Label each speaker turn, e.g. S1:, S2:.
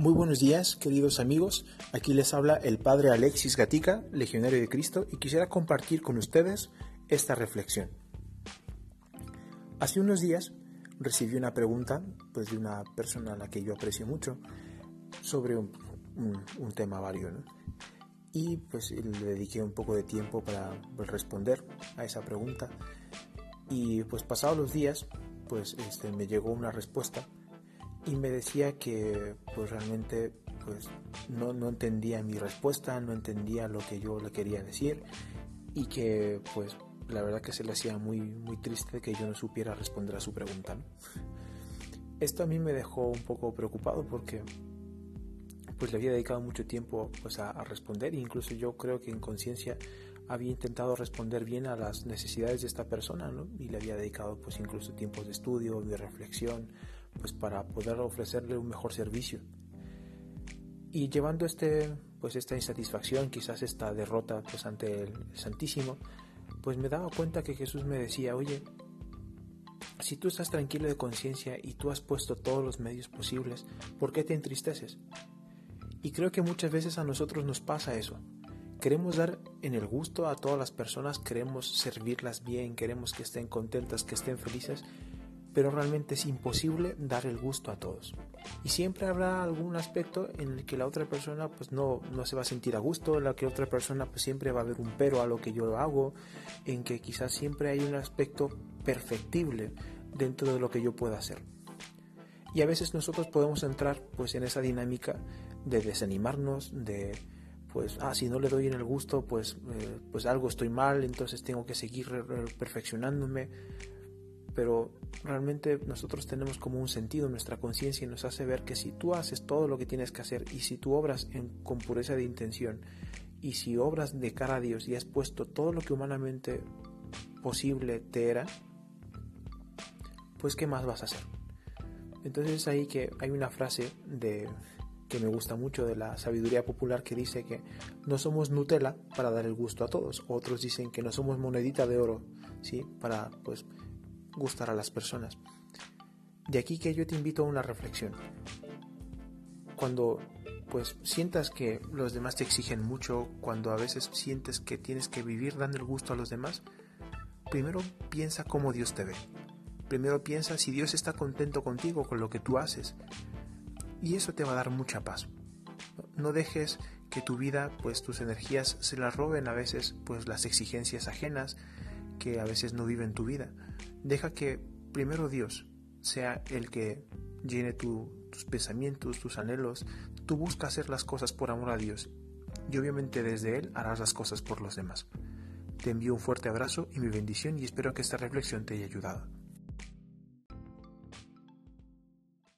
S1: Muy buenos días, queridos amigos. Aquí les habla el Padre Alexis Gatica, Legionario de Cristo, y quisiera compartir con ustedes esta reflexión. Hace unos días recibí una pregunta pues, de una persona a la que yo aprecio mucho sobre un, tema vario. Y pues le dediqué un poco de tiempo para responder a esa pregunta. Y pues pasados los días, pues este, me llegó una respuesta y me decía que pues realmente pues no, no entendía mi respuesta, no entendía lo que yo le quería decir y que pues la verdad que se le hacía muy, muy triste que yo no supiera responder a su pregunta. Esto a mí me dejó un poco preocupado porque pues le había dedicado mucho tiempo pues a, responder e incluso yo creo que en conciencia había intentado responder bien a las necesidades de esta persona y le había dedicado pues incluso tiempos de estudio, de reflexión, pues para poder ofrecerle un mejor servicio. Y llevando este, pues esta insatisfacción, quizás esta derrota pues ante el Santísimo, pues me daba cuenta que Jesús me decía, oye, si tú estás tranquilo de conciencia y tú has puesto todos los medios posibles, ¿por qué te entristeces? Y creo que muchas veces a nosotros nos pasa eso. Queremos dar en el gusto a todas las personas, queremos servirlas bien, queremos que estén contentas, que estén felices, pero realmente es imposible dar el gusto a todos. Y siempre habrá algún aspecto en el que la otra persona pues no, no se va a sentir a gusto, en la que otra persona pues siempre va a haber un pero a lo que yo hago, en que quizás siempre hay un aspecto perfectible dentro de lo que yo pueda hacer. Y a veces nosotros podemos entrar pues en esa dinámica de desanimarnos, de pues, ah, si no le doy en el gusto, pues, eh, pues algo estoy mal, entonces tengo que seguir perfeccionándome pero realmente nosotros tenemos como un sentido, nuestra conciencia nos hace ver que si tú haces todo lo que tienes que hacer y si tú obras con pureza de intención y si obras de cara a Dios y has puesto todo lo que humanamente posible te era, pues ¿qué más vas a hacer? Entonces es ahí que hay una frase de que me gusta mucho de la sabiduría popular que dice que no somos Nutella para dar el gusto a todos. Otros dicen que no somos monedita de oro, ¿sí? Para pues gustar a las personas. De aquí que yo te invito a una reflexión. Cuando pues sientas que los demás te exigen mucho, cuando a veces sientes que tienes que vivir dando el gusto a los demás, primero piensa cómo Dios te ve. Primero piensa si Dios está contento contigo con lo que tú haces. Y eso te va a dar mucha paz. No dejes que tu vida, pues tus energías se las roben a veces, pues las exigencias ajenas que a veces no viven tu vida. Deja que primero Dios sea el que llene tus pensamientos, tus anhelos. Tú busca hacer las cosas por amor a Dios y obviamente desde Él harás las cosas por los demás. Te envío un fuerte abrazo y mi bendición y espero que esta reflexión te haya ayudado.